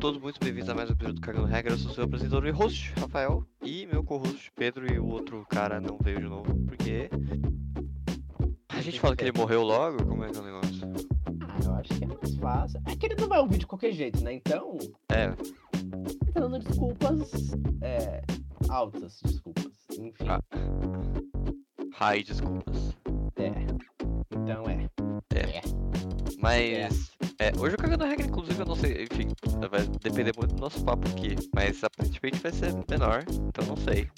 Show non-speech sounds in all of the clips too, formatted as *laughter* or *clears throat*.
Todos muito bem-vindos a mais um episódio do Cagando Regra. Eu sou seu apresentador e host, Rafael, e meu co-host, Pedro, e o outro cara não veio de novo, porque. A gente fala que ele morreu logo? Como é que é o negócio? Ah, eu acho que é mais fácil. É que ele não vai ouvir de qualquer jeito, né? Então, É, tá dando desculpas é, altas, desculpas. Enfim, Ah. Rai, desculpas. é. Então é. Mas. é, hoje o Cagando Regra, inclusive, eu não sei, enfim, vai depender muito do nosso papo aqui, mas aparentemente vai ser menor, então não sei.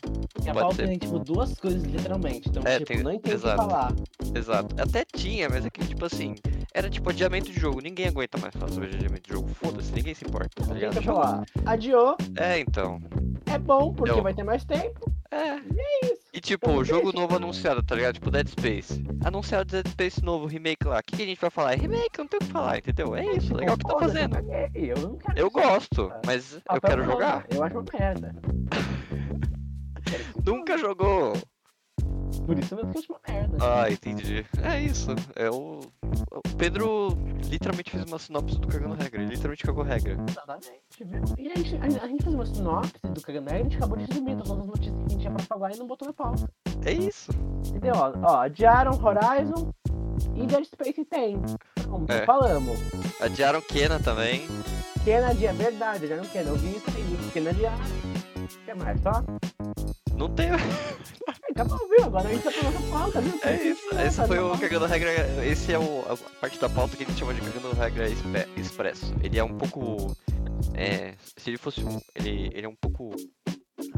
E a Pode pauta ser. tem, tipo, duas coisas literalmente. Então, É, tipo, tem- não entendo o que exato. falar. Exato. Até tinha, mas é que, tipo assim, era tipo adiamento de jogo. Ninguém aguenta mais falar sobre adiamento de jogo. Foda-se, ninguém se importa, tá ligado? falar. Adiou, É, então. é bom, porque Eu- vai ter mais tempo. É. isso. E tipo, Então jogo novo anunciado, tá ligado? Tipo Dead Space. Anunciado Dead Space novo, remake lá. O que, que a gente vai falar? É remake, não tem o que falar, entendeu? É isso, legal que tá fazendo. Eu, não quero Eu gosto, mas eu quero jogar. Eu acho merda. *laughs* Nunca jogou. Por isso mesmo que eu acho uma merda. Ah, entendi. É isso. É o. O Pedro literalmente fez uma sinopse do Cagando Regra. Ele literalmente cagou regra. Exatamente, viu? E a gente, a, a gente fez uma sinopse do Cagané e a gente acabou de resumir todas as notícias que a gente tinha pra falar e não botou na pauta. É isso. Entendeu? Ó, ó adiaram Horizon e Dead Space tem. Como É. falamos. Adiaram Kena também. Kena adia, verdade, adiaram Kena. Eu vi isso aí. Kena adiaram. O que mais? Só? Não tem. *laughs* Acabou, viu? Agora a gente tá nossa pauta, viu? É isso. Tá Esse foi o. Cagando Regra. Esse é o, a parte da pauta que a gente chama de Cagando Regra Expresso. Ele é um pouco. É, se ele fosse um. Ele, ele é um pouco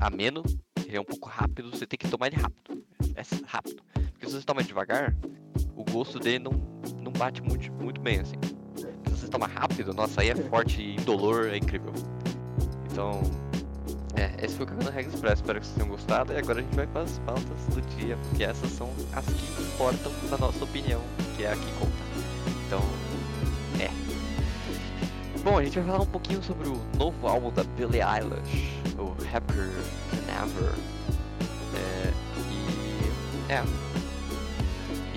ameno, ele é um pouco rápido, você tem que tomar ele rápido. É rápido. Porque se você toma devagar, o gosto dele não, não bate muito, muito bem, assim. Se você toma rápido, nossa, aí é forte e indolor, é incrível. Então. É, esse foi o Cagando Regra Expresso. Espero que vocês tenham gostado. E agora a gente vai para as pautas do dia, porque essas são as que importam na nossa opinião, que é a que conta. Então, é. Bom, a gente vai falar um pouquinho sobre o novo álbum da Billie Eilish, o Happier Than Ever. É, e. É.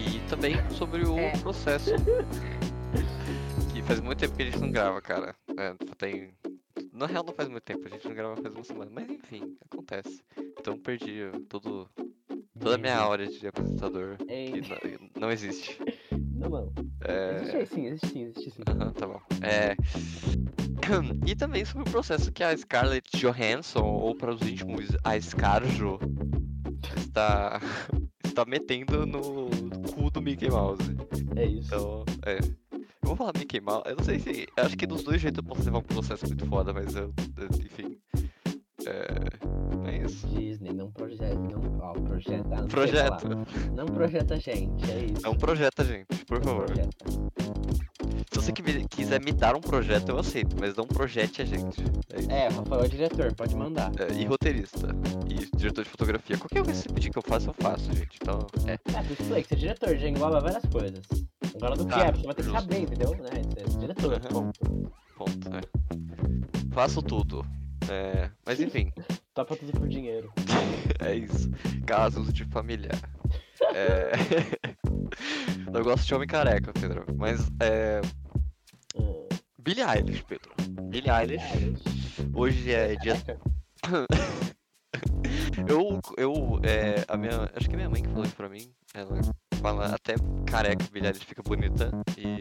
E também sobre o É. processo. Que faz muito tempo que a gente não grava, cara. É, tem. Na real não faz muito tempo, a gente não grava faz uma semana. Mas enfim, acontece. Então perdi todo, toda a minha aura de apresentador. Que Ei, *laughs* não, não existe. não, não. Existe É. aí sim, existe sim, existe sim. Aham, tá bom. É. *clears throat* E também sobre o processo que a Scarlett Johansson, ou para os íntimos, a Scarjo, está, *laughs* está metendo no cu do Mickey Mouse. É isso. Então, é. Eu vou falar Mickey Mouse, eu não sei se. Eu acho que dos dois jeitos eu posso levar um processo muito foda, mas eu. eu- enfim. É. É isso. Disney, não projeta. Não, ó, projeta. não falar. Não projeta a gente, é isso. Não projeta, gente, por favor. projeta. Se você me- quiser me dar um projeto, eu aceito, mas não projete a gente. É. É, Rafael é diretor, pode mandar. É, e roteirista. E diretor de fotografia. Qualquer coisa que você pedir que eu faça, eu faço, gente. Então, é. É, que que ser diretor já engloba várias coisas. Agora do que Tá, é, você vai ter que saber, entendeu? Né? Ser diretor, Aham. bom. Ponto, é. Faço tudo. É, mas enfim, *laughs* Topa tudo por dinheiro. *laughs* é isso. Casos de familiar. É... *laughs* Eu gosto de homem careca, Pedro. Mas é. Hum, Billie Eilish, Pedro. Billie Eilish. Hoje é dia. Eu. Eu. É, a minha. Acho que é minha mãe que falou isso pra mim. Ela fala até careca, Eilish fica bonita. E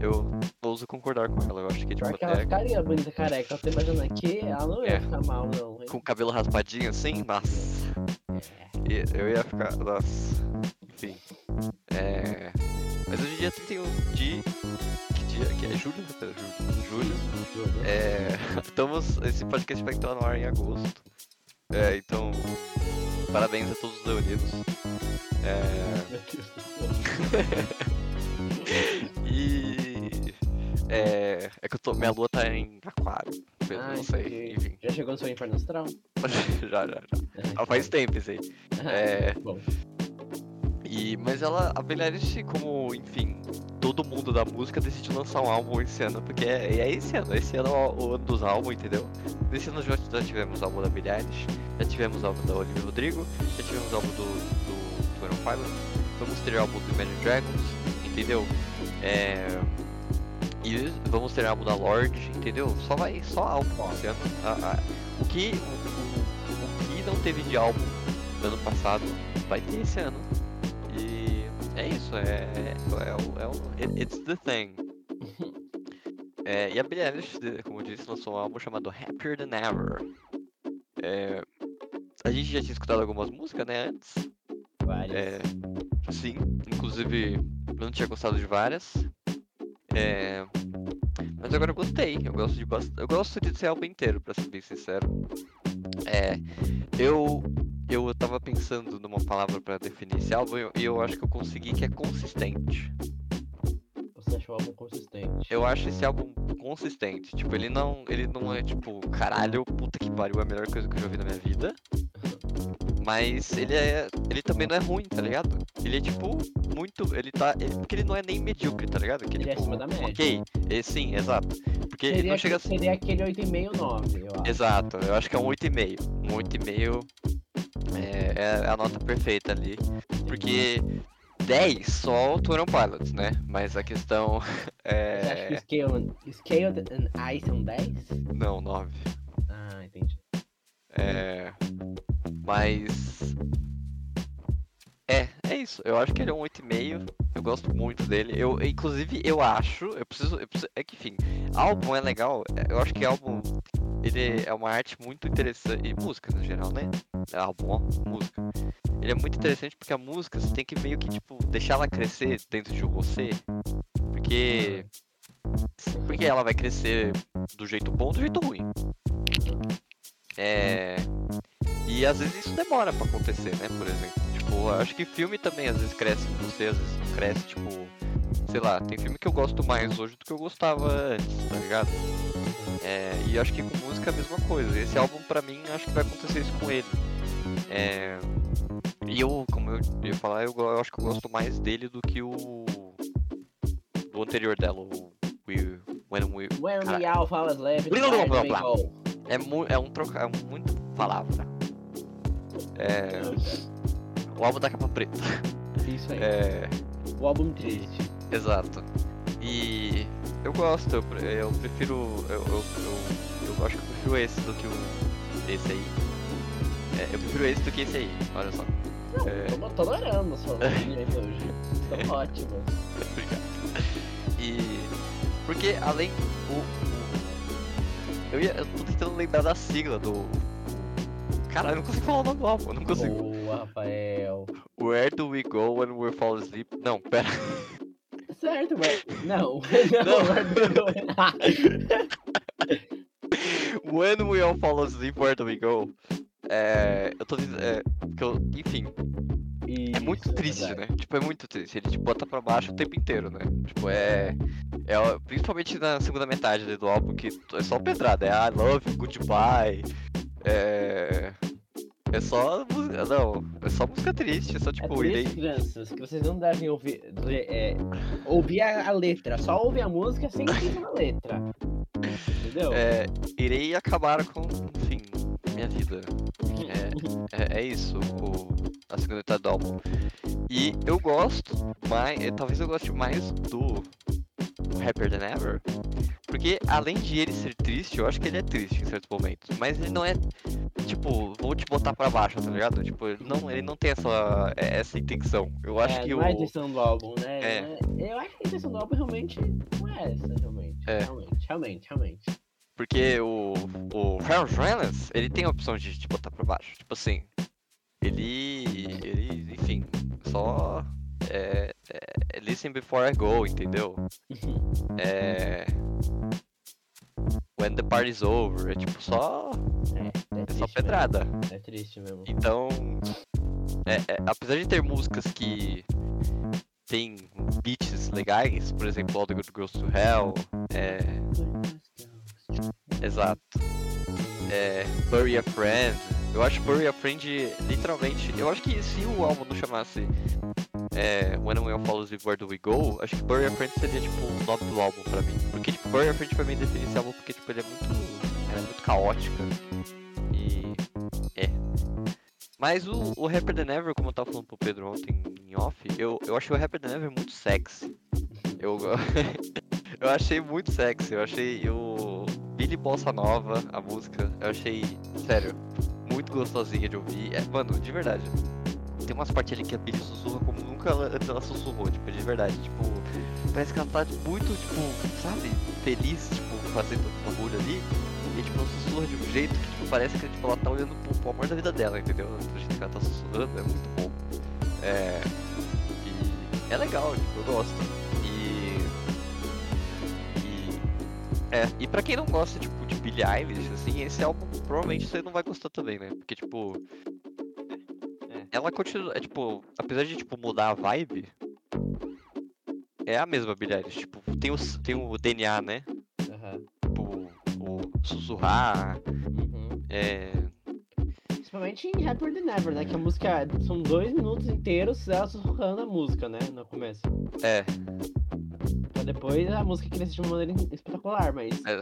eu ouso concordar com ela. Eu acho que, tipo, Pior que ela até ficaria bonita careca. Eu tô imaginando aqui, ela não ia É. ficar mal, não. hein? com o cabelo raspadinho assim, nossa. É. Eu ia ficar. Nossa. Enfim. É. Mas hoje é dia 31 de. Que dia? Que é julho? né, Pedro? Julho. Julho. É. *laughs* Estamos. Esse podcast vai entrar no ar em agosto. É, então. Parabéns a todos os leoninos. É. *laughs* E. É. É que eu tô. Minha lua tá em aquário. Ah, não sei. entendi. Enfim. Já chegou no seu inferno astral? *laughs* já, já, já. *laughs* Ah, faz tempo isso aí. É. Bom, E, mas ela, a Billie Eilish, como, enfim, todo mundo da música decidiu lançar um álbum esse ano, porque é, é esse ano, esse ano é o, o ano dos álbuns, entendeu? Esse ano já, já tivemos o álbum da Billie Eilish, já tivemos o álbum da Olivia Rodrigo, já tivemos o álbum do, do Pilots, vamos ter o álbum do Imagine Dragons, entendeu? É, E vamos ter álbum da Lorde, entendeu? Só vai, só álbum esse ano. O, que, o, o, o que não teve de álbum no ano passado, vai ter esse ano. E é isso, é, é, é, o- é it's the thing. *laughs* É, e a Billie Eilish, como eu disse, lançou um álbum chamado Happier Than Ever. É, a gente já tinha escutado algumas músicas, né, antes. Várias. É, sim, inclusive eu não tinha gostado de várias. É, mas agora eu gostei. Eu gosto de bast... Eu gosto desse álbum inteiro, pra ser bem sincero. É, eu eu tava pensando numa palavra pra definir esse álbum e eu, eu acho que eu consegui que é consistente. Você achou o álbum consistente? Eu acho esse álbum consistente. Tipo, ele não, ele não é tipo, caralho, puta que pariu, é a melhor coisa que eu já vi na minha vida. Mas ele é. Ele também não é ruim, tá ligado? Ele é tipo muito. Ele tá. Ele, porque ele não é nem medíocre, tá ligado? Que, Ele é tipo, acima da média. Ok, é, sim, exato. Porque ele Seria, não chega seria aquele 8,5, 9, eu acho. Exato, eu acho que é um 8,5. Um 8,5 é, é a nota perfeita ali. Porque 10 só o Turon Pilots, né? Mas a questão *laughs* Você acha que é. Scaled, Scaled and I são 10? Não, 9. É. Mas. É, é isso. Eu acho que ele é um 8,5. Eu gosto muito dele. Eu, inclusive, eu acho. Eu preciso, eu preciso. É que, enfim, álbum é legal. é, Eu acho que álbum. Ele é uma arte muito interessante. E música no geral, né? É Álbum, ó, música. Ele é muito interessante porque a música você tem que meio que, tipo, deixar ela crescer dentro de você. Porque. Porque ela vai crescer do jeito bom do jeito ruim. É. E às vezes isso demora pra acontecer, né? Por exemplo. Tipo, acho que filme também às vezes cresce em você, às vezes não cresce, tipo. Sei lá, tem filme que eu gosto mais hoje do que eu gostava antes, tá ligado? É, e acho que com música é a mesma coisa. Esse álbum pra mim acho que vai acontecer isso com ele. É, e eu, como eu ia falar, eu, eu acho que eu gosto mais dele do que o. do anterior dela, o When We. When Cara- we all fall Blá, É, mu é um troca é muito palavra. É, o álbum da capa preta. Isso aí. É, O álbum triste. exato. E eu gosto, eu, pre- eu prefiro. Eu, eu, eu, eu acho que eu prefiro esse do que o. esse aí. É, eu prefiro esse do que esse aí, olha só. Não, É. tô tolerando suas opiniões hoje. Estão ótimas. *laughs* Obrigado. E. Porque além. O- eu, ia, eu tô tentando lembrar da sigla do. Caralho, eu não consigo falar o nome do álbum, eu não consigo. Boa, Rafael. Where do we go when we fall asleep? Não, pera. Certo, mas. Não, *laughs* Não. não. When we all fall asleep, where do we go? É. Eu tô dizendo. É, porque eu, enfim, é muito Isso, triste, verdade. né? Tipo, é muito triste. Ele te bota pra baixo o tempo inteiro, né? Tipo, é. é principalmente na segunda metade do álbum, que é só pedrada. É I love you, goodbye. É. É só música. Não, é só música triste. É só É tipo, irei. isso, crianças, que vocês não devem ouvir, é, ouvir a, a letra. Só ouvir a música sem *laughs* pensar na letra. Entendeu? É, irei acabar com, enfim, minha vida. É, é isso, o, a segunda metade do álbum. E eu gosto mais, eh, talvez eu goste mais do Happier Than Ever, porque além de ele ser triste, eu acho que ele é triste em certos momentos, mas ele não é, tipo, vou te botar pra baixo, tá ligado? Tipo, ele não, ele não tem essa, eh, essa intenção. Eu acho É, que não o... é a intenção do álbum, né? É. É- Eu acho que a intenção do álbum realmente não é essa, realmente. É. Realmente, realmente, realmente. Porque o, o Ryan Reynolds, ele tem a opção de te botar pra baixo. Tipo assim, ele, ele enfim, só é, é, listen before I go, entendeu? É, when the party's over, é tipo só, É, é, é só pedrada. Mesmo. É triste mesmo. Então, é- é, apesar de ter músicas que tem beats legais, por exemplo, All the Good Girls to Hell, é, exato. é, Bury a Friend. Eu acho Bury a Friend literalmente. Eu acho que se o álbum não chamasse é, When We All Fall Asleep, Where Do We Go, acho que Bury a Friend seria tipo o nome do álbum pra mim. Porque tipo, Bury a Friend pra mim define esse álbum porque tipo, ele é muito. Ela é muito caótica. E. É. Mas o, o Rapper Than Ever, como eu tava falando pro Pedro ontem em off, eu, eu achei o Rapper Than Ever muito sexy. Eu, *laughs* Eu achei muito sexy, eu achei o Billy Bossa Nova, a música, eu achei, sério, muito gostosinha de ouvir. É, mano, de verdade. Tem umas partes ali que a Billy sussurra como nunca antes ela sussurrou, tipo, de verdade. Tipo, parece que ela tá muito, tipo, sabe, feliz, tipo, fazendo um bagulho ali. E tipo, ela sussurra de um jeito que tipo, parece que tipo, ela tá olhando pro, pro amor da vida dela, entendeu? Do jeito que ela tá sussurrando, é muito bom. É. E é legal, tipo, eu gosto. É, e pra quem não gosta, tipo, de Billie Eilish, assim, esse álbum provavelmente você não vai gostar também, né? Porque, tipo. É. Ela continua, é tipo, apesar de, tipo, mudar a vibe, é a mesma Billie Eilish, tipo, tem o, tem o DNA, né? Aham. Tipo, o sussurrar, Uhum. é... Principalmente em Happier Than Ever, né? Que a música são dois minutos inteiros ela sussurrando a música, né? No começo. É, depois a música crescer de uma maneira espetacular, mas. é,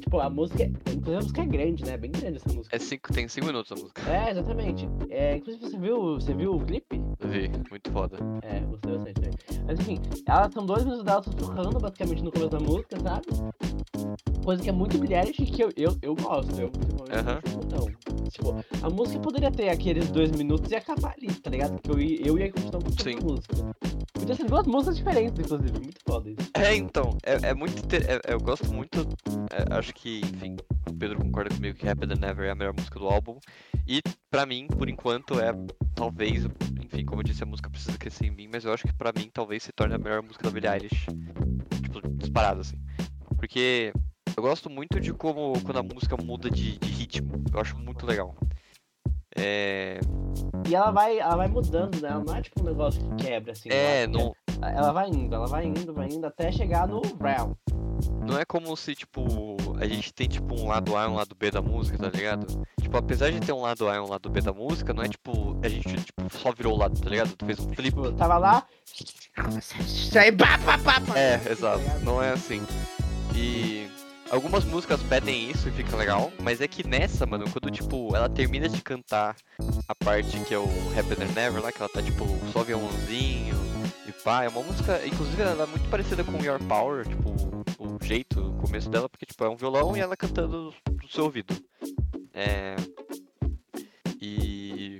tipo, a música. Inclusive a música é grande, né? Bem grande essa música. é cinco, tem 5 minutos a música. É, exatamente. É, inclusive você viu, você viu o clipe? Vi, muito foda. É, gostei bastante também. Mas enfim, ela são dois minutos dela sussurrando basicamente no começo da música, sabe? Coisa que é muito brilhante e que eu, eu, eu gosto. Eu, Aham. acho Então, tipo, a música poderia ter aqueles dois minutos e acabar ali, tá ligado? Porque eu, ia- eu ia continuar gostando da música. Podia ser duas músicas diferentes, inclusive. Muito foda isso. É, então, é, é muito. inter- é- eu gosto muito. É, acho que, enfim, o Pedro concorda comigo que Happy Than Ever é a melhor música do álbum. E, pra mim, por enquanto, é talvez. Enfim, como eu disse, a música precisa crescer em mim, mas eu acho que pra mim talvez se torne a melhor música da Billie Eilish. Tipo, disparado, assim. Porque eu gosto muito de como quando a música muda de, de ritmo. Eu acho muito legal. É. E ela vai, ela vai mudando, né? Ela não é tipo um negócio que quebra, assim. É, ela- não, Ela vai indo, ela vai indo, vai indo até chegar no round. Não é como se, tipo, a gente tem, tipo, um lado A e um lado B da música, tá ligado? Tipo, apesar de ter um lado A e um lado B da música, não é, tipo, a gente, tipo, só virou o lado, tá ligado? Tu fez um flip. Tipo, tava lá. Sai, pá, pá, pá, pá. É, exato. Não é assim. E algumas músicas pedem isso e fica legal, mas é que nessa, mano, quando, tipo, ela termina de cantar a parte que é o Happy Than Never, lá, que ela tá, tipo, só violãozinho e pá, é uma música, inclusive, ela é muito parecida com Your Power, tipo, o jeito, o começo dela, porque, tipo, é um violão e ela cantando do seu ouvido. É... E...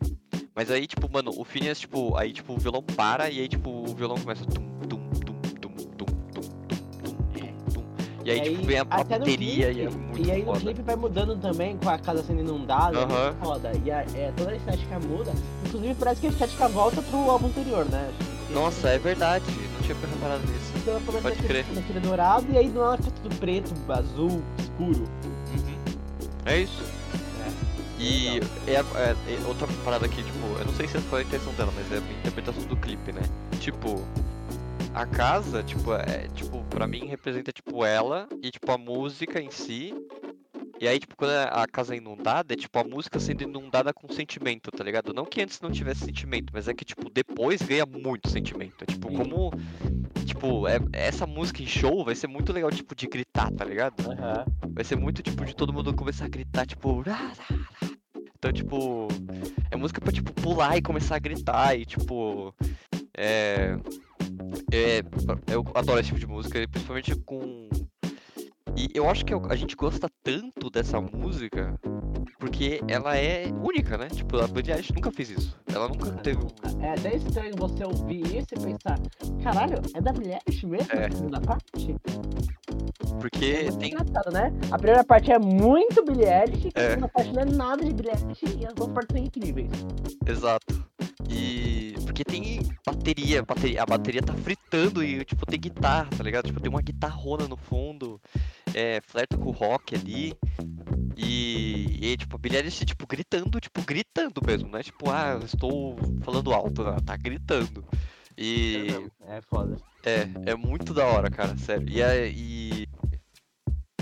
Mas aí, tipo, mano, o Phineas, tipo, aí, tipo, o violão para e aí, tipo, o violão começa... Tum, tum, tum. E aí, tipo, vem a no bateria e é muito E aí no foda. clipe vai mudando também com a casa sendo inundada, é Aham. muito foda. E a, é, toda a estética muda. Inclusive parece que a estética volta pro álbum anterior, né? Nossa, é verdade, não tinha reparado nisso. Então ela começa pode crer. naquele dourado e aí do nada fica tudo preto, azul, escuro. Uhum. É isso. É. E é, é- é outra parada aqui, tipo, eu não sei se essa foi a intenção dela, mas é a minha interpretação do clipe, né? Tipo, a casa, tipo, é, tipo, pra mim representa, tipo, ela e, tipo, a música em si. E aí, tipo, quando a casa é inundada, é, tipo, a música sendo inundada com sentimento, tá ligado? Não que antes não tivesse sentimento, mas é que, tipo, depois ganha muito sentimento. É, tipo, Sim. como... Tipo, é, essa música em show vai ser muito legal, tipo, de gritar, tá ligado? Aham. Vai ser muito, tipo, de todo mundo começar a gritar, tipo... Então, tipo... É música pra, tipo, pular e começar a gritar e, tipo... É... é eu adoro esse tipo de música, principalmente com... E eu acho que a gente gosta tanto dessa música porque ela é única, né? Tipo, a Billie Eilish nunca fez isso. Ela nunca teve... um- É até estranho você ouvir isso e pensar, caralho, é da Billie Eilish mesmo? É. A segunda parte? Porque É tem... engraçado, né? A primeira parte é muito Billie Eilish, a É. segunda parte não é nada de Billie Eilish e as duas partes são incríveis. Exato. E porque tem bateria, bateria, a bateria tá fritando e tipo tem guitarra, tá ligado? Tipo tem uma guitarrona no fundo, é, flerta com o rock ali. E, e tipo a Billie Eilish tipo gritando, tipo gritando mesmo, não é tipo ah, eu estou falando alto, não, tá gritando. E É foda. é, é muito da hora, cara, sério. E, é- e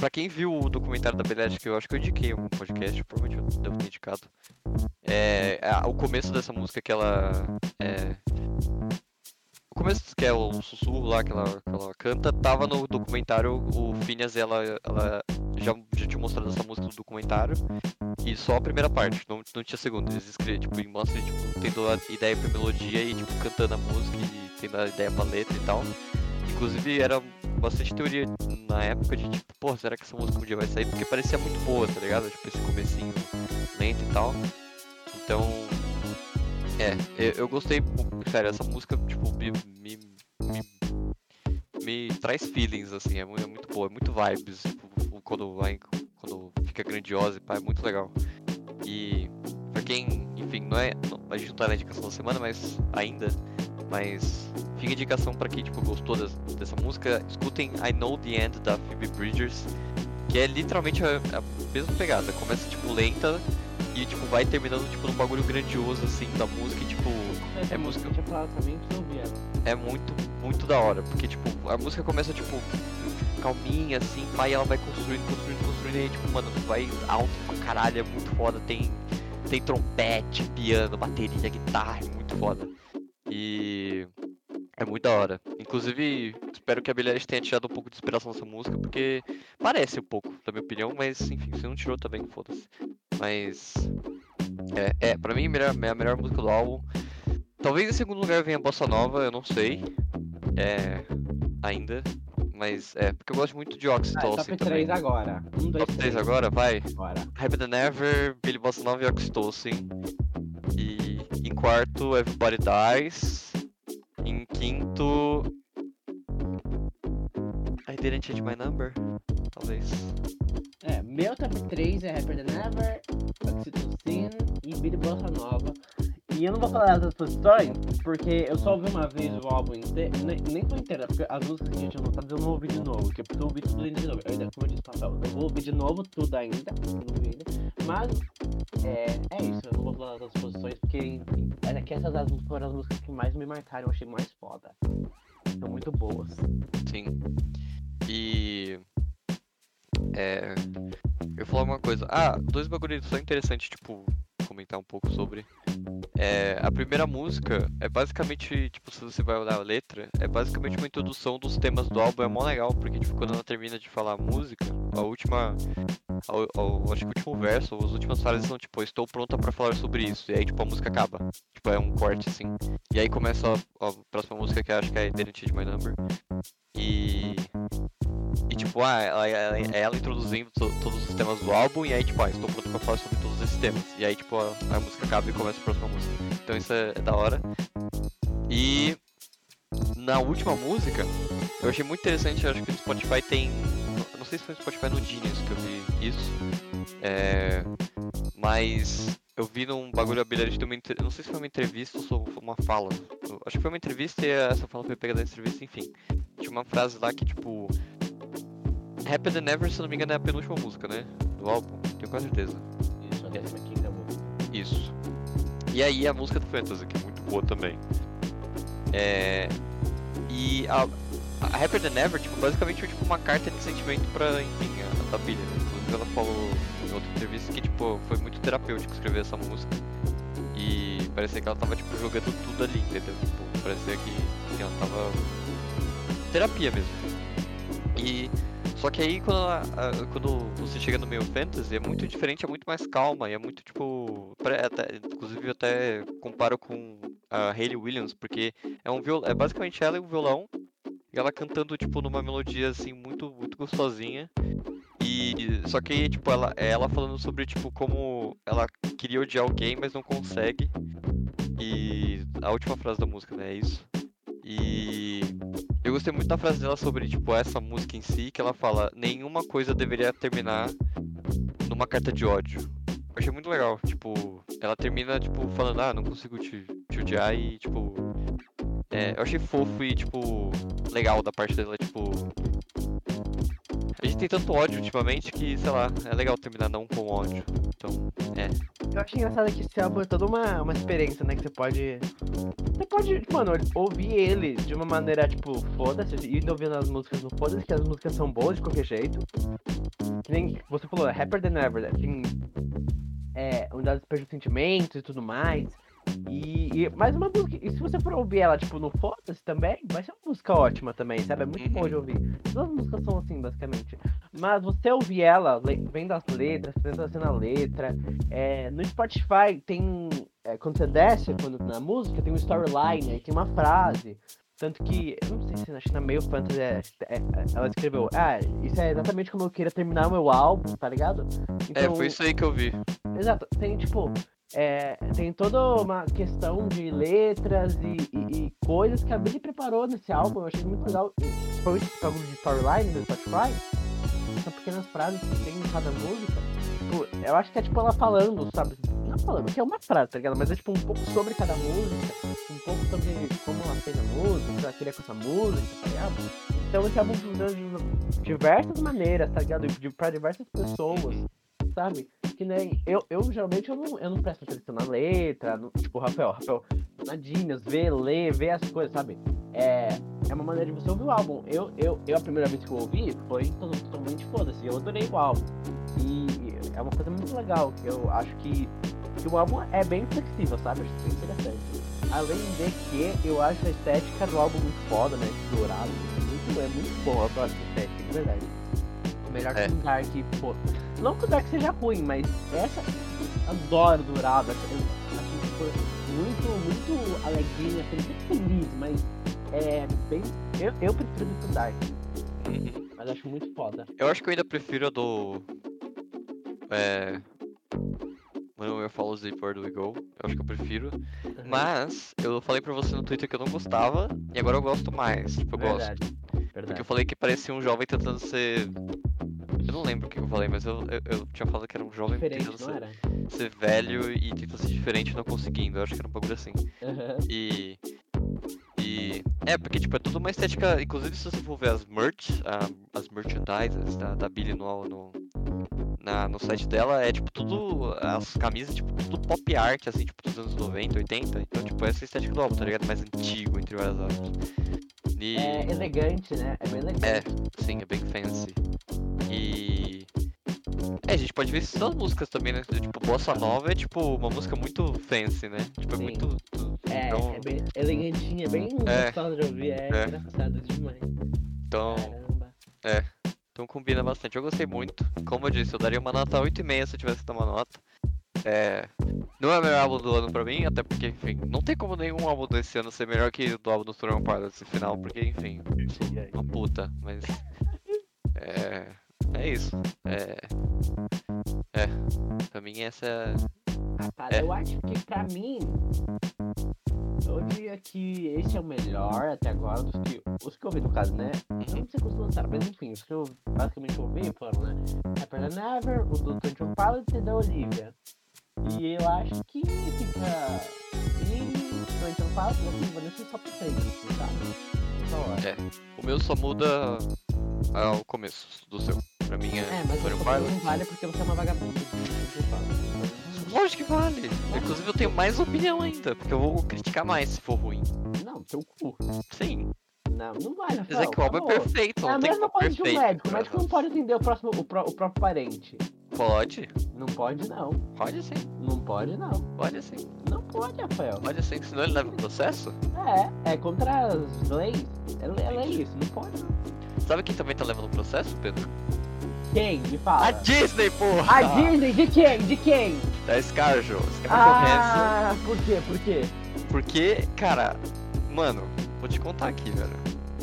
pra quem viu o documentário da Eilish, que eu acho que eu indiquei algum podcast, provavelmente eu devo ter indicado. É, a- o começo dessa música que ela. É, o começo que é o sussurro lá que ela, que ela canta, tava no documentário, o Phineas ela, ela já, já tinha mostrado essa música no documentário. E só a primeira parte, não, não tinha segunda. Eles escrevem, tipo, e mostra tipo, tendo a ideia pra melodia e tipo, cantando a música e tendo a ideia pra letra e tal. Inclusive era bastante teoria na época de tipo, pô, será que essa música um dia vai sair? Porque parecia muito boa, tá ligado? Tipo, esse comecinho lento e tal. Então. É, eu, eu gostei, sério, essa música, tipo, me, me, me, me traz feelings, assim, é muito, é muito boa, é muito vibes, tipo, quando vai, quando fica grandiosa e pá, é muito legal. E pra quem, enfim, não é. Não, a gente não tá na indicação da semana, mas ainda. Mas fica indicação pra quem tipo, gostou dessa, dessa música. Escutem I Know the End da Phoebe Bridgers. Que é literalmente a, a mesma pegada. Começa tipo lenta e tipo vai terminando tipo num bagulho grandioso assim da música e tipo. É, música. Tinha falado também. É muito, muito da hora. Porque tipo, a música começa tipo calminha, assim, pai, ela vai construindo, construindo, construindo, e aí, tipo, mano, vai alto pra caralho, é muito foda, tem, tem trompete, piano, bateria, guitarra, é muito foda. E é muito da hora. Inclusive, espero que a Billie Eilish tenha tirado um pouco de inspiração nessa música, porque parece um pouco, na minha opinião, mas enfim, se não tirou também, foda-se. Mas. É, é, pra mim é a melhor música do álbum. Talvez em segundo lugar venha a Bossa Nova, eu não sei. É. Ainda. Mas é, porque eu gosto muito de Oxytocin ah, top também. 3 agora. Um, dois, top 3 agora? Vai. Bora. Happy Than Ever, Billy Bossa Nova e Oxytocin. Quarto, Everybody Dies. Em quinto... I Didn't Change My Number? Talvez. É, meu top 3 é Happy Than Ever, Oxytocin e Billy Bossa Nova. E eu não vou falar das posições, porque eu só ouvi uma vez o álbum inteiro, nem, nem foi inteiro, porque as músicas que a gente anotadas eu não ouvi de novo, porque eu ouvi tudo ainda de novo. Eu ainda, como eu disse, papel, eu vou ouvir de novo tudo ainda, não ouvi ainda. Mas, é, é isso, eu não vou falar das posições, porque, enfim, é que essas foram as músicas que mais me marcaram, eu achei mais foda. São muito boas. Sim. E. É. Eu vou falar uma coisa. Ah, dois bagulhos só interessantes, tipo, comentar um pouco sobre. É, a primeira música é basicamente, tipo, se você vai olhar a letra, é basicamente uma introdução dos temas do álbum, é mó legal, porque tipo, quando ela termina de falar a música, a última. A, a, acho que o último verso, as últimas frases são tipo, estou pronta para falar sobre isso. E aí tipo a música acaba. Tipo, é um corte assim. E aí começa a, a próxima música que acho que é Change My Number. E. Tipo, ah, ela, ela, ela introduzindo to, todos os temas do álbum, e aí tipo, ah, estou pronto pra falar sobre todos esses temas. E aí tipo, a, a música acaba e começa a próxima música. Então isso é, é da hora. E na última música, eu achei muito interessante, acho que o Spotify tem. Não sei se foi no Spotify no Genius que eu vi isso. É, mas eu vi num bagulho habilidade de uma Não sei se foi uma entrevista ou uma fala. Eu, acho que foi uma entrevista e essa fala foi pegada da entrevista, enfim. Tinha uma frase lá que tipo. Happy Than Never, se não me engano, é a penúltima música, né? Do álbum, tenho quase certeza. Isso, a décima quinta música. Isso. E aí a música do Fantasy, que é muito boa também. É... E a, a Happier Than Ever, tipo, basicamente é tipo uma carta de sentimento pra, enfim, a, a Billy, né? Inclusive ela falou em outra entrevista que, tipo, foi muito terapêutico escrever essa música. E parecia que ela tava, tipo, jogando tudo ali, entendeu? Tipo, parecia que, que ela tava... Terapia mesmo. E só que aí quando, a, a, quando você chega no meio fantasy é muito diferente, é muito mais calma e é muito tipo. Até, inclusive eu até comparo com a Hayley Williams, porque é um viol, é basicamente ela e o violão, e ela cantando tipo numa melodia assim muito, muito gostosinha. E só que tipo ela é ela falando sobre tipo como ela queria odiar alguém, mas não consegue. E a última frase da música, né, é isso. E eu gostei muito da frase dela sobre, tipo, essa música em si, que ela fala, nenhuma coisa deveria terminar numa carta de ódio. Eu achei muito legal, tipo, ela termina, tipo, falando, ah, não consigo te, te odiar e, tipo. É, eu achei fofo e, tipo, legal da parte dela, tipo. A gente tem tanto ódio ultimamente que, sei lá, é legal terminar não com ódio. Então, é. Eu acho engraçado que esse álbum é toda uma, uma experiência, né? Que você pode. Você pode, mano, ouvir ele de uma maneira, tipo, foda-se, ir ouvindo as músicas no foda-se, que as músicas são boas de qualquer jeito. Que nem você falou, é Happier Than Ever, assim. É, unidades de sentimentos e tudo mais. E, e mais uma música. E se você for ouvir ela, tipo, no Foda-se também, vai ser uma música ótima também, sabe? É muito bom de ouvir. Todas as músicas são assim, basicamente. Mas você ouvir ela, vendo as letras, prestando a letra. É, no Spotify tem. É, quando você desce quando, na música, tem um storyline, aí tem uma frase. Tanto que, eu não sei se na meio fantasy é, é- ela escreveu, ah, isso é exatamente como eu queria terminar o meu álbum, tá ligado? É, foi isso aí que eu vi. Exato, tem tipo, é, tem toda uma questão de letras e, e- e coisas que a Billy preparou nesse álbum, eu achei muito legal. Foi esse bagulho de storyline do Spotify, são pequenas frases que tem em cada música. Tipo, eu acho que é tipo ela falando, sabe? Não falando, que é uma frase, tá ligado? Mas é tipo um pouco sobre cada música, um pouco sobre como ela fez a música, o que ela queria com essa música, tá ligado? Então esse álbum funciona de diversas maneiras, tá ligado? De, pra diversas pessoas, sabe? Que nem. Eu, eu geralmente eu não, eu não presto atenção na letra, no- tipo, Rafael, Rafael, na Genius, vê, lê, vê as coisas, sabe? É, é uma maneira de você ouvir o álbum. Eu, eu, eu a primeira vez que eu ouvi foi totalmente foda-se. Eu adorei o álbum. E é uma coisa muito legal, que eu acho que, que o álbum é bem flexível, sabe? Eu acho bem interessante. Além de que eu acho a estética do álbum muito foda, né? Dourado. É muito, é muito bom, eu gosto dessa estética, de verdade. Melhor É. que o Dark, pô. Não que o Dark seja ruim, mas essa. Adoro dourado. Acho, eu acho que foi muito, muito alegrinha, feliz, muito feliz, mas é bem. Eu, eu prefiro do que o Dark, Uhum. mas acho muito foda. Eu acho que eu ainda prefiro a do. É. We Follow Deep Where Do We Go. Eu acho que eu prefiro. Uhum. Mas eu falei pra você no Twitter que eu não gostava. E agora eu gosto mais. Tipo, eu gosto. Verdade. Porque eu falei que parecia um jovem tentando ser. Eu não lembro o que eu falei, mas eu, eu, eu tinha falado que era um jovem Diferente, tentando ser, ser velho e tentando ser diferente não conseguindo. Eu acho que era um bagulho assim. Aham. E. E. É, porque, tipo, é tudo uma estética. Inclusive, se você for ver as merch, a- as merchandises da, da Billy no, no, na, no site dela, é, tipo, tudo. As camisas, tipo, tudo pop art, assim, tipo, dos anos 90, 80. Então, tipo, essa é a estética do álbum, tá ligado? Mais antigo, entre várias aspas. É elegante, né? É bem elegante. É, sim, é bem fancy. E. É, a gente pode ver isso nas músicas também, né? Tipo, Bossa Nova é tipo uma música muito fancy, né? Tipo, é Sim. muito. É, então, é bem elegantinha, bem É. gostosa de ouvir, é, É. engraçado demais. então, Caramba. então combina bastante. Eu gostei muito. Como eu disse, eu daria uma nota 8,5 se eu tivesse que dar uma nota. É. Não é o melhor álbum do ano pra mim, até porque, enfim, não tem como nenhum álbum desse ano ser melhor que o do álbum do Storm Pilots esse final, porque, enfim, uma puta, mas. É. É isso. É. É. Pra mim essa é. Rapaz, É. eu acho que pra mim, eu diria que esse é o melhor até agora dos que, os que eu ouvi no caso, né? Eu não sei quantos lançaram, mas enfim, os que eu basicamente ouvi foram, né? Than Never, o do Twenty One Pilots e da Olivia. E eu acho que fica Billy, Twenty One Pilots, eu fico nesse top 3, assim, sabe? Essa hora. É. O meu só muda ao começo do seu. Pra mim é, É, mas o Pilot. não vale porque você é uma vagabunda. Pilots. Lógico que vale. Inclusive eu tenho mais opinião ainda, porque eu vou criticar mais se for ruim. Não, teu cu. Sim. Não, não vale, Mas Rafael. é que o álbum é perfeito, É a não tem mesma coisa de um médico. O médico não pode entender o, próximo, o, pró- o próprio parente. Pode, Não pode, não. pode sim, Não pode, não. pode sim. Não pode, Rafael. Pode sim, senão ele leva o processo. É, é contra as leis. É, é lei isso, não pode, não. Sabe quem também tá levando o processo, Pedro? Quem? Me fala. A Disney, porra! A Disney? De quem? De quem? Da Scarjo. Scarjo Ah, por quê? Por quê? Porque, cara, mano, vou te contar aqui, velho.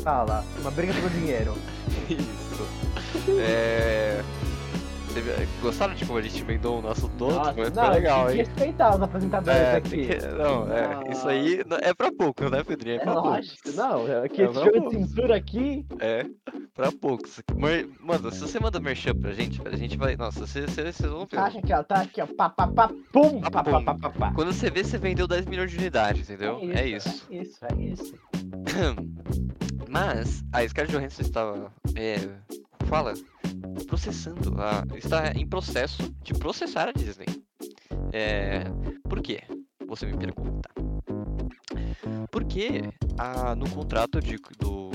Fala. Uma briga pelo dinheiro. *laughs* Isso. É. teve- Gostaram de como a gente emendou o nosso todo? Nossa, Foi, não, foi legal, hein? respeitar os apresentadores É, aqui. que- não, é, isso aí é pra pouco, né, Pedrinho? É É pra poucos. lógico. Não, é que É esse jogo de cintura aqui. É, pra poucos. Mer- Mano, se você manda merchan pra gente, a gente vai. Nossa, vocês vocês vão ver. Tá aqui, ó. Tá aqui, ó. Pá, pá, pá, pum, pá, pá, Pum. pá, pá, pá. Quando você vê, você vendeu 10 milhões de unidades, entendeu? É isso. É isso, é isso. *clears throat* Mas a Scarlett Johansson estava. É, fala. Processando. A, está em processo de processar a Disney. É, por quê? Você me pergunta. Porque a, no contrato de, do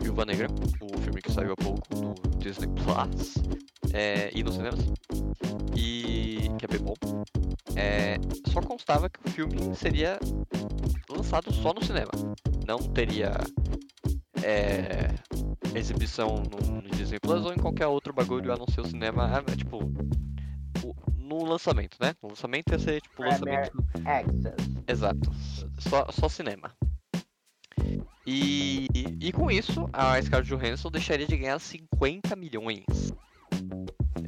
Viúva Negra, o filme que saiu há pouco no Disney Plus é, e nos cinemas, e que é bem bom, é, só constava que o filme seria lançado só no cinema. Não teria é, exibição no, no Disney Plus ou em qualquer outro bagulho a não ser o cinema. ah, é, tipo, o- no lançamento, né? No lançamento ia ser tipo Premier lançamento. Access. Exato. Só, só cinema. E, e, e com isso, a Scarlett Johansson deixaria de ganhar 50 milhões.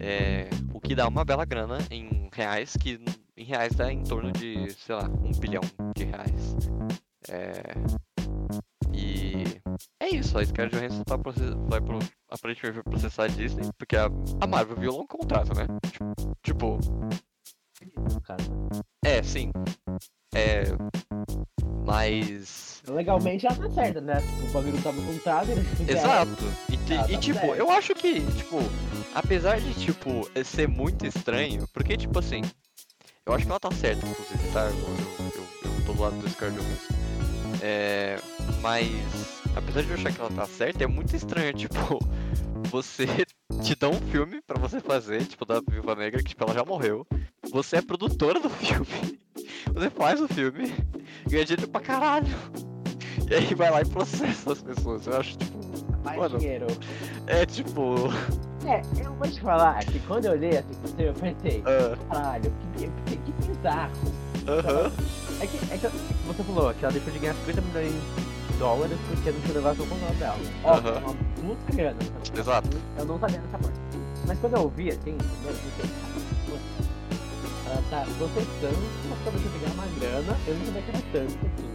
É, o que dá uma bela grana em reais, que em reais dá em torno de, sei lá, um bilhão de reais. É, e é isso, a Scarlett Johansson tá process... vai pro... aparentemente vai processar a Disney, porque a, a Marvel violou um contrato, né? Tipo, No caso. é, sim. É. Mas. Legalmente ela tá certa, né? Tipo, o bagulho tava no contrato, eles fizeram. Exato. E, te- Ah, e, tipo, certo. eu acho que, tipo, apesar de, tipo, ser muito estranho, porque, tipo assim, eu acho que ela tá certa, inclusive, tá? Eu, eu, eu, eu tô do lado do Scarlett Johansson. É. Mas, apesar de eu achar que ela tá certa, é muito estranho, *laughs* tipo, você te dá um filme pra você fazer, tipo, da Viúva Negra, que, tipo, ela já morreu. Você é produtora do *laughs* filme. Você faz o filme, ganha dinheiro pra caralho. E aí vai lá e processa as pessoas. Eu acho, tipo, Mais Mano. dinheiro. é tipo. É, eu vou te falar que quando eu olhei assim eu pensei, ah, caralho, que, que, que bizarro. Aham. É que, é que você falou que ela deixou de ganhar 50 milhões de dólares porque não tinha levado o contrato dela. Ó, é uma grana. sabe? Exato. Eu não sabia dessa parte. Mas quando eu ouvi assim, eu pensei, "Pô, ela tá processando, mas tá deixando de ganhar uma grana, eu não sabia que era tanto assim.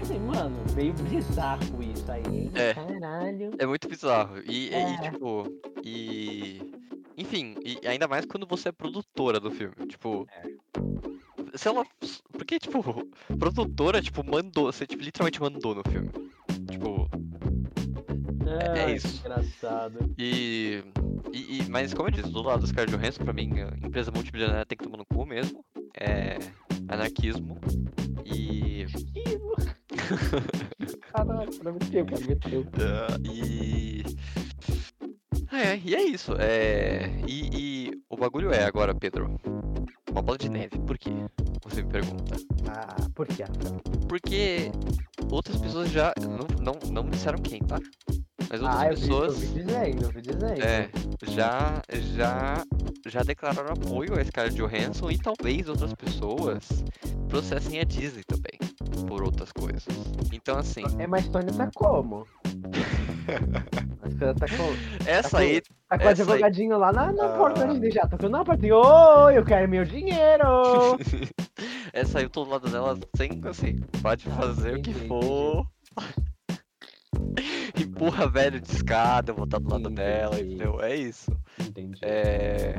Falei, mano, meio bizarro isso aí, hein? É. Caralho. É muito bizarro. E, e, É. tipo. E. Enfim, e ainda mais quando você é produtora do filme. Tipo. Se ela. Porque, tipo, *laughs* produtora, tipo, mandou. Você, tipo, literalmente mandou no filme. Tipo. é Ai, isso. Engraçado. E, e, e- Mas como eu disse, do lado dos Scarlett Johansson, pra mim, empresa multibilionária tem que tomar no cu mesmo. É. Anarquismo. E. Caralho, prometeu, cara, meteu. Ah, e. É, e é isso. É... E, e o bagulho é agora, Pedro. Uma bola de neve. Por quê? Você me pergunta. Ah, por quê? Porque outras pessoas já. Não, não, não me disseram quem, tá? Mas outras Ah, eu vi, pessoas. eu vi dizendo, eu vi dizendo. É, já, já, já declararam apoio a Scarlett Johansson e talvez outras pessoas processem a Disney também por outras coisas. Então assim, É, mas Tony tá como? *laughs* Mas Tony tá como? essa com- aí Tá com o Essa aí- advogadinho lá na, na Ah. porta Disney já, tocando na porta. Oi, eu quero meu dinheiro! *laughs* Essa aí eu tô do lado dela sem assim, pode Ah, fazer o que entendi, for. *laughs* Empurra velho de escada, eu vou estar do lado dela, Entendi. entendeu? É isso. Entendi. É.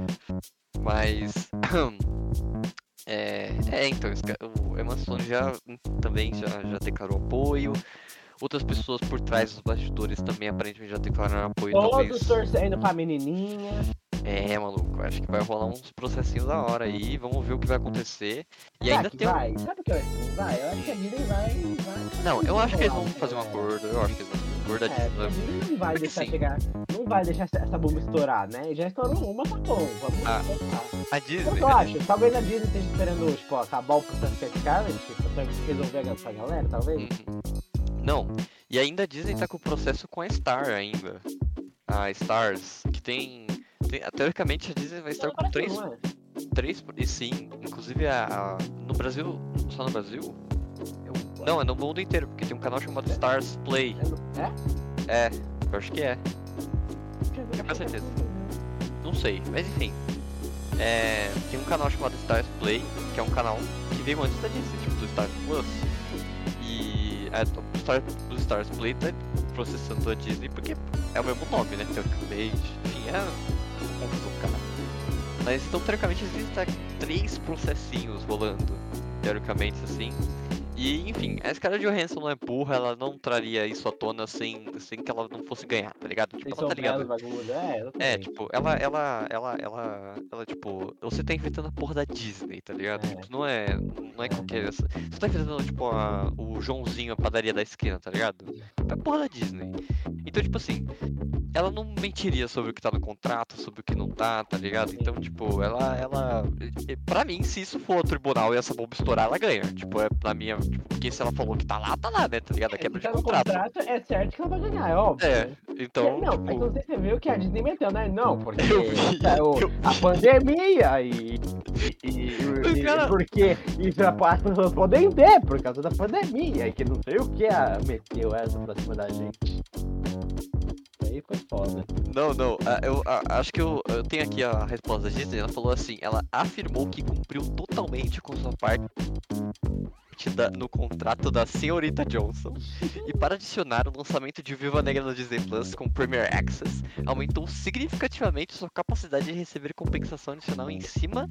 Mas. *clears throat* É, é então, o Emma Stone já também já, já declarou apoio. Outras pessoas por trás dos bastidores também aparentemente já declararam apoio. Todos torcendo pra menininha. É, maluco, acho que vai rolar uns processinhos da hora aí, vamos ver o que vai acontecer. E Será ainda tem um- vai? Sabe o que eu acho vai? Eu acho que a Disney vai. vai... Não, eu acho que eles vão fazer um acordo, eu acho que eles vão. Acordo da É, Disney a não vai Porque deixar sim. chegar. Não vai deixar essa, bomba estourar, né? Já estourou uma, tá bom. Vamos Ah, estourar. A Disney. que eu acho? Talvez a Disney esteja esperando, tipo, acabar o com a Scarlett pra resolver a- essa galera, talvez. Uhum. Não, e ainda a Disney tá com o processo com a Star ainda. A Stars, que tem. tem- teoricamente a Disney vai estar com três. não é. três e sim, inclusive a, a- no Brasil. Só no Brasil? Eu- Não, é no mundo inteiro, porque tem um canal chamado Stars Play. É? É, eu acho que é. Ver. com certeza. Não sei, mas enfim. É, tem um canal chamado Stars Play, que é um canal que veio antes da Disney, tipo do Stars Plus. E é, o Star, o Stars Play tá processando a Disney porque é o mesmo nome, né? Teoricamente. Enfim, é um confusão, cara. Mas então, teoricamente, existem três processinhos rolando. Teoricamente, assim. E, enfim, a Scarlett Johansson não é burra, ela não traria isso à tona sem, sem que ela não fosse ganhar, tá ligado? Tipo, ela tá ligado. do bagulho. É, É, tipo, ela, ela, ela, ela, ela, tipo, você tá enfrentando a porra da Disney, tá ligado? É. Tipo, não é, não é qualquer, você tá enfrentando, tipo, a, o Joãozinho, a padaria da esquina, tá ligado? É a porra da Disney. Então, tipo assim, ela não mentiria sobre o que tá no contrato, sobre o que não tá, tá ligado? Então, tipo, ela, ela, pra mim, se isso for ao tribunal e essa bomba estourar, ela ganha. Tipo, é, na minha Tipo, porque se ela falou que tá lá, tá lá, né? Tá ligado? É quebra de tá no contrato. contrato, é certo que ela vai ganhar, é óbvio. É, então. não, tipo, mas não sei se você viu que a Disney meteu, né? Não, porque Eu vi, saiu eu a pandemia e. E, e, e- Cara- porque isso as pessoas podem ver por causa da pandemia e que não sei o que a meteu essa pra cima da gente. Aí foi foda. Não, não. Eu ah, acho que eu, eu tenho aqui a resposta da Disney. Ela falou assim: ela afirmou que cumpriu totalmente com sua parte da- no contrato da senhorita Johnson. E para adicionar o lançamento de Viva Negra no Disney Plus com Premier Access, aumentou significativamente sua capacidade de receber compensação adicional em cima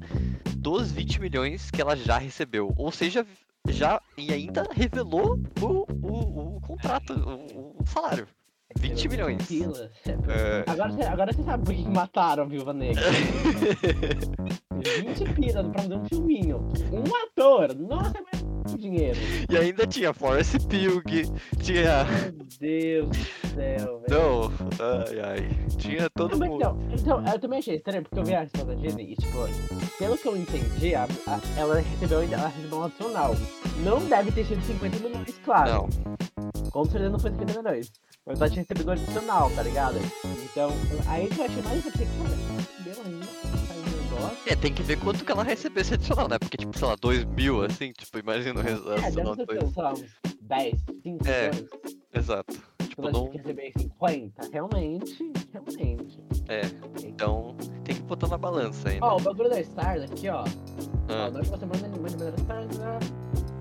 dos 20 milhões que ela já recebeu. Ou seja, já e ainda revelou o, o, o contrato, o, o salário. 20 milhões. É. Agora, você- agora você sabe por que mataram a Viúva Negra. *laughs* 20 pila pra fazer um filminho. Um ator. Nossa, é muito dinheiro. E ainda tinha Forrest Pugh, tinha. Meu Deus do céu, velho. Não, ai ai. Tinha todo Não, mundo. Então, então, eu também achei estranho, porque eu vi a resposta da Disney e, tipo, pelo que eu entendi, a- a- ela, recebeu, ainda- ela recebeu um adicional. Não deve ter sido 50 milhões, claro. Não, Com certeza não foi 50 milhões. Mas ela tinha recebido um adicional, tá ligado? Então, aí que eu achei mais, eu é, tem que ver quanto que ela recebeu esse adicional, né? Porque, tipo, sei lá, 2 mil, assim, tipo, imagina o É, adicional deve de ser, dois. sei lá, uns 10, 5 É. milhões. Exato. Tipo, Quando a não. gente receber 50, realmente, realmente. É, então tem que botar na balança ainda. Ó, o bagulho da Stars aqui, ó. Ó, Ah, na última semana, a Mandimeira Stars né,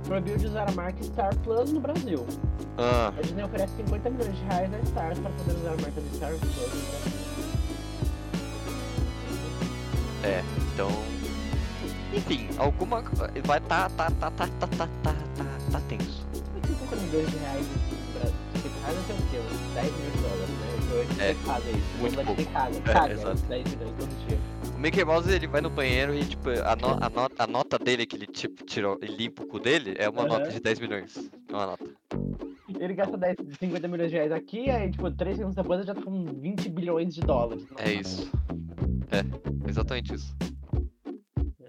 proibiu de usar a marca Star Plus no Brasil. ah, A Disney oferece 50 milhões de reais na Stars para poder usar a marca de Star Plus no Brasil. É, então. Enfim, alguma. Vai tá, tá, tá, tá, tá, tá, tá, tá, tá tenso. Mas 50 milhões de reais no Brasil. 50 reais é o quê? Uns 10 milhões de dólares, né? É, isso. muito caga, É, caga. exato. 10 milhões todo dia. O Mickey Mouse ele vai no banheiro e, tipo, a, no- a, no- a nota dele que ele tipo, tirou e limpa o cu dele é uma Aham. nota de 10 milhões. É uma nota. Ele gasta 10, 50 milhões de reais aqui, aí, tipo, 3 segundos depois já tá com 20 bilhões de dólares. É isso. É, exatamente isso.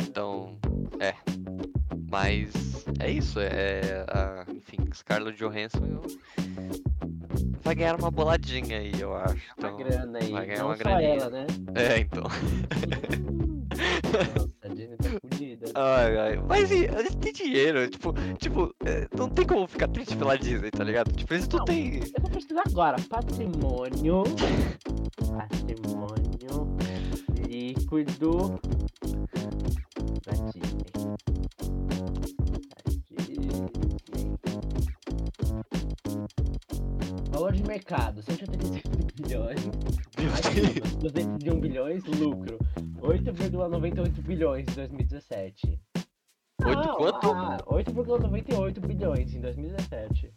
Então, é. Mas é isso. É, a- enfim, Scarlett Johansson eu- vai ganhar uma boladinha aí, eu acho. Uma Então, grana aí. vai ganhar uma só graninha. ela, né? é, então. *laughs* Nossa, a Disney tá fudida. Ai, ai. Mas e, eles têm dinheiro, tipo, tipo, é, não tem como ficar triste pela Disney, tá ligado? Tipo, eles não Não. têm. Eu vou pesquisar agora. Patrimônio. *laughs* Patrimônio líquido da Disney. Da Disney. Valor de mercado, 185 bilhões. Ativos, 201 bilhões, lucro. 8,98 bilhões em 2017. Oito Não, quanto? Ah, 8,98 bilhões em 2017.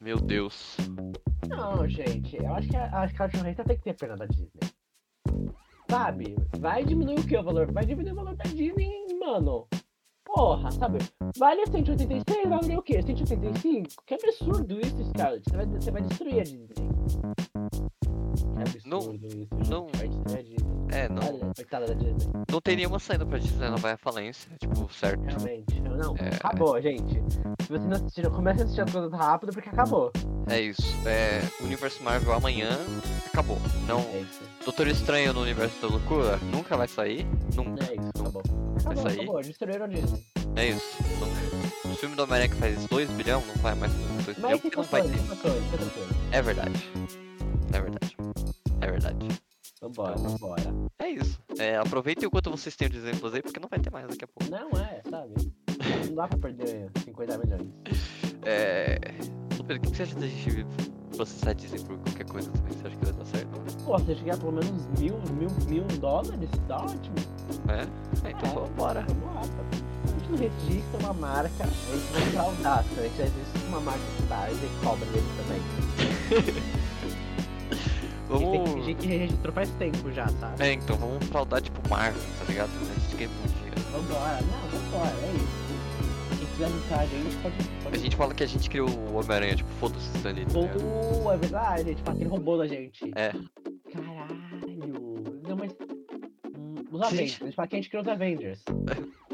Meu Deus. Não, gente, eu acho que a, a Johansson tem que ter pena da Disney. Sabe? Vai diminuir o que o valor? Vai diminuir o valor da Disney, mano. Porra, sabe? Vale 186, vai valer o quê? 185? Que absurdo isso, Scarlett. Você vai, você vai destruir a Disney. Que Não- absurdo isso, gente. não- Vai destruir a Disney. É, não, Olha, coitada da Disney. não tem nenhuma saída pra Disney, ela vai à falência, tipo, certo. Realmente. Não, É. acabou, gente. Se você não assistiu, comece a assistir as coisas rápido porque acabou. É isso. É, Universo Marvel amanhã acabou. Não, É isso. Doutor Estranho no Universo da Loucura nunca vai sair. Nunca. É isso, Não. acabou. Acabou, sair? acabou. Destruíram a Disney. É isso. Não. O filme do Homem-Aranha que faz 2 bilhão não vai mais fazer 2 bilhão Mas porque não vai ter. É verdade. É verdade. É verdade. Vambora, vambora. É isso. É, aproveitem o quanto vocês têm de exemplos aí, porque não vai ter mais daqui a pouco. Não é, sabe? Não dá pra perder 50 milhões. *laughs* É. Pedro, o que você acha da gente processar Disney por qualquer coisa também? Você acha que vai dar certo? Pô, se chegar pelo menos mil, mil, mil dólares, tá ótimo. É? É, então É. vamos lá, tá? A gente não registra uma marca, a gente vai fraudar, a gente registra uma marca Stars e cobra dele também. *laughs* A gente tem que Vamos. fingir que registrou faz tempo já, sabe? É, então vamos fraudar tipo Marvel, tá ligado? A gente ganha muito dinheiro. Vambora, não, vambora, é isso. Quem quiser juntar a gente pode. pode... A gente fala que a gente criou o Homem-Aranha, tipo, foda-se isso ali, tá? Oh, é verdade, tipo, aquele roubou da gente. É. Caralho. Não, mas. Hum, os a Avengers. gente- A gente fala que a gente criou os Avengers. *laughs*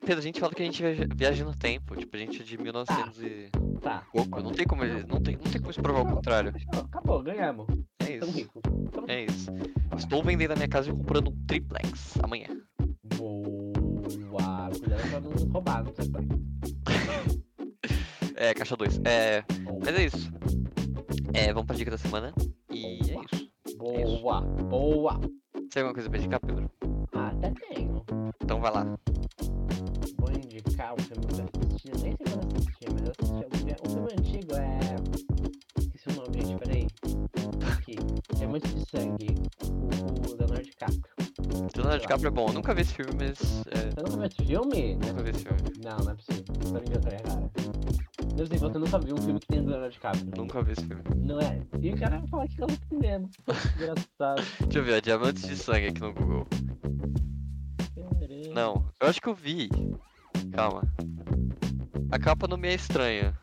Pedro, a gente fala que a gente viaja, viaja no tempo. Tipo, a gente é de 1900 e Tá. pouco. Não tem como, ele- não tem, não tem como se provar o contrário. Acabou, ganhamos. É isso. rico. É isso. Estou vendendo a minha casa e comprando um triplex amanhã. Boa. Cuidado pra não roubar, não sei pai. *laughs* É, caixa 2. É, mas é isso. É, vamos pra dica da semana. E é isso. Boa, boa. Tem alguma coisa pra indicar, Pedro? Ah, até tenho. Então vai lá. Vou indicar um Leonardo DiCaprio é bom. Eu nunca vi esse filme, mas. É, Você nunca viu esse filme? nunca vi esse filme. Não, não é possível. Tô inventando, cara. Deve ser que você nunca viu um filme que tem Leonardo DiCaprio. Nunca vi esse filme. Não é? E o cara vai falar que eu não mesmo. Engraçado. Deixa eu ver, ó, Diamantes de Sangue aqui no Google. Caramba. Não, eu acho que eu vi. Calma. A capa não me é estranha.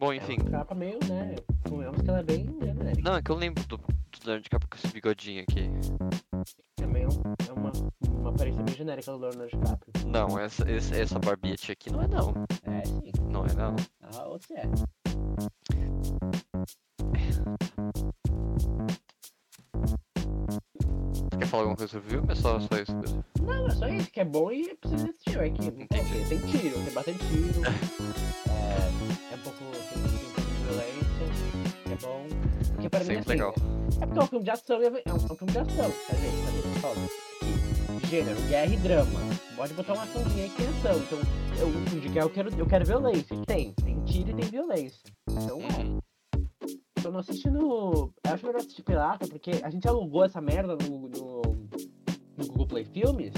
Bom, enfim. É capa meio, né? Convenhamos que ela é bem genérica. Não, é que eu lembro do, do Leonardo DiCaprio com esse bigodinho aqui. Aparência bem genérica do Leonardo DiCaprio. Não, essa, esse- essa barbite aqui não é não. É, sim. Não é não. A outra é. Você quer falar alguma coisa sobre o filme? É só, só isso mesmo. Não, é só isso que é bom e precisa assistir. É que Entendi. tem tiro, tem bastante tiro. é, é um pouco. Tem, tem um pouco de violência. que É bom. Porque pra mim, Sempre assim, legal. É porque é um filme de ação é é um, é um filme de ação. Quer dizer, quer dizer, fala. E Gênero, guerra e drama. Pode botar uma açãozinha aqui em ação. Então, eu indico, eu quero, eu quero violência. Tem, tem tiro e tem violência. Então, é. Eu não assisti no. Eu acho melhor assistir pirata, porque a gente alugou essa merda no, no, no Google Play Filmes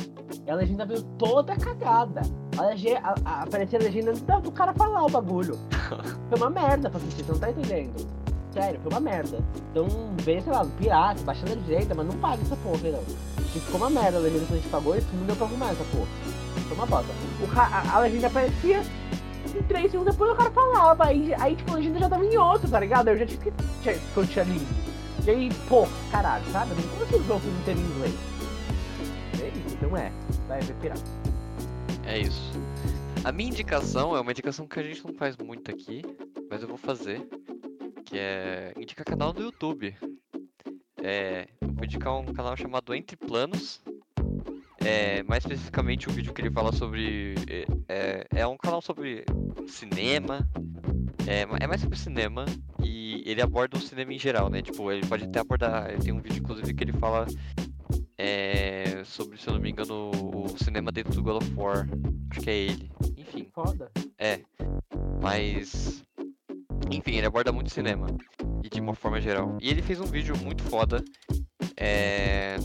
e a legenda veio toda cagada. A legenda, a, a, aparecia a legenda antes do cara falar o bagulho. *laughs* Foi uma merda pra assistir, você não tá entendendo. Sério, foi uma merda. Então, vê, sei lá, pirata, baixa a legenda, mas não paga essa porra, não. E ficou uma merda a legenda que a gente pagou e não deu pra arrumar essa porra. Foi uma bosta. O a, a legenda aparecia e três segundos depois o cara falava. Aí, aí tipo, a legenda já tava em outro, tá ligado? Eu já tinha que tinha- que lido. E aí, pô, caralho, sabe? Não consigo ver o filme inteiro em inglês. É isso, então é. Vai ver pirata. É isso. A minha indicação é uma indicação que a gente não faz muito aqui, mas eu vou fazer. Que é indicar canal do YouTube. É, vou indicar um canal chamado Entre Planos. É, mais especificamente um vídeo que ele fala sobre. É, é, é um canal sobre cinema. É, é mais sobre cinema. E ele aborda o cinema em geral, né? Tipo, ele pode até abordar. Tem um vídeo, inclusive, que ele fala é, sobre, se eu não me engano, o cinema dentro do God of War. Acho que é ele. Enfim, Foda. é. Mas. Enfim, ele aborda muito cinema. E de uma forma geral. E ele fez um vídeo muito foda. É.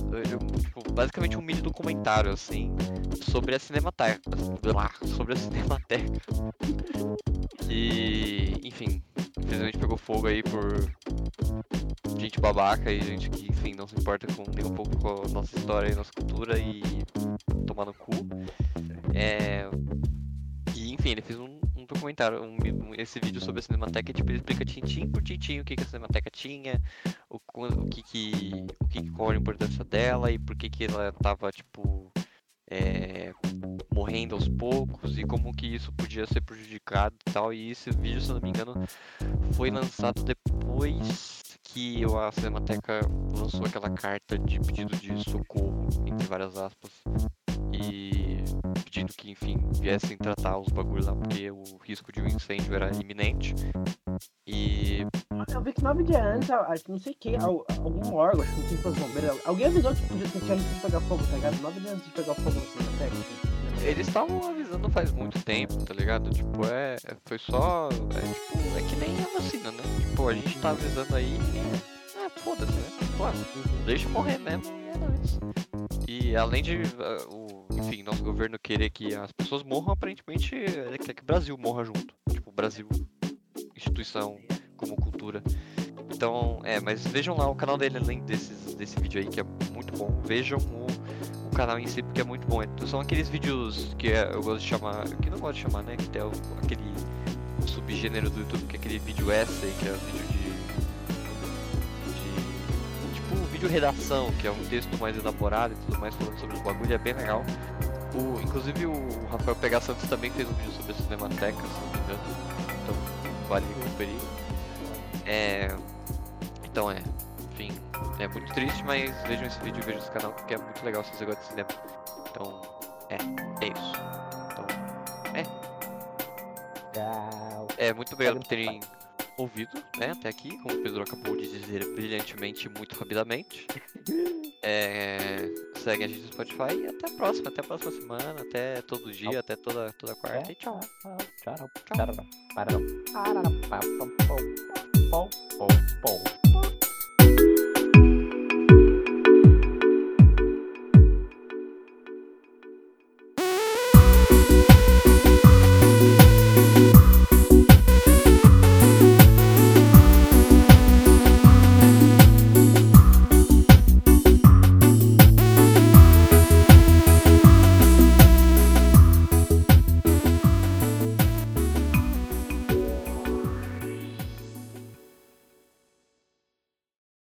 tipo, basicamente um mini documentário, assim. Sobre a Cinemateca. Sobre a Cinemateca. E. Enfim. Infelizmente pegou fogo aí por. Gente babaca e gente que, enfim, não se importa com nem um pouco com a nossa história e nossa cultura e tomar no cu. É. E enfim, ele fez um documentário, um, um- esse vídeo sobre a Cinemateca, tipo, ele explica tintim por tintim o que, que a Cinemateca tinha, o, o que que, o que que, qual a importância dela e por que que ela tava, tipo, é, morrendo aos poucos e como que isso podia ser prejudicado e tal. E esse vídeo, se não me engano, foi lançado depois que a Cinemateca lançou aquela carta de pedido de socorro, entre várias aspas, e que, enfim, viessem tratar os bagulhos lá, porque o risco de um incêndio era iminente. E Eu vi que nove dias antes, a- a- não sei quem, al- algum órgão, acho que não sei se foi os bombeiros, alguém avisou que podia ter antes de pegar fogo, tá ligado? Nove dias antes de pegar fogo na assim, eles estavam avisando faz muito tempo, tá ligado? Tipo, é. é- Foi só. É tipo, é que nem a vacina, né? Tipo, a gente tá avisando aí e é. É, foda-se, né? Tipo, ah, deixa morrer mesmo e é nóis. E além de ah, o, enfim, nosso governo querer que as pessoas morram, aparentemente ele quer que o Brasil morra junto. Tipo, o Brasil, instituição como cultura. Então, é, mas vejam lá o canal dele além desses, desse vídeo aí que é muito bom. Vejam o, o canal em si porque é muito bom. É- São aqueles vídeos que é- eu gosto de chamar, que não gosto de chamar, né? Que tem aquele subgênero do YouTube que é aquele vídeo essay, que é o vídeo de vídeo redação, que é um texto mais elaborado e tudo mais falando sobre os bagulho, é bem legal. O, inclusive o Rafael Pega Santos também fez um vídeo sobre a Cinemateca, se não me engano. Então vale conferir. É. Então é. Enfim, é muito triste, mas vejam esse vídeo e vejam esse canal porque é muito legal se você gosta de cinema. Então, é, é isso. Então, Tchau. é muito obrigado por terem ouvido, né, até aqui, como o Pedro acabou de dizer brilhantemente e muito rapidamente. É, segue a gente no Spotify e até a próxima, até a próxima semana, até todo dia, até toda, toda quarta e. Tchau. Tchau. Tchau. Tchau. Tchau. Tchau. Tchau. Tchau. Tchau. Tchau. Tchau.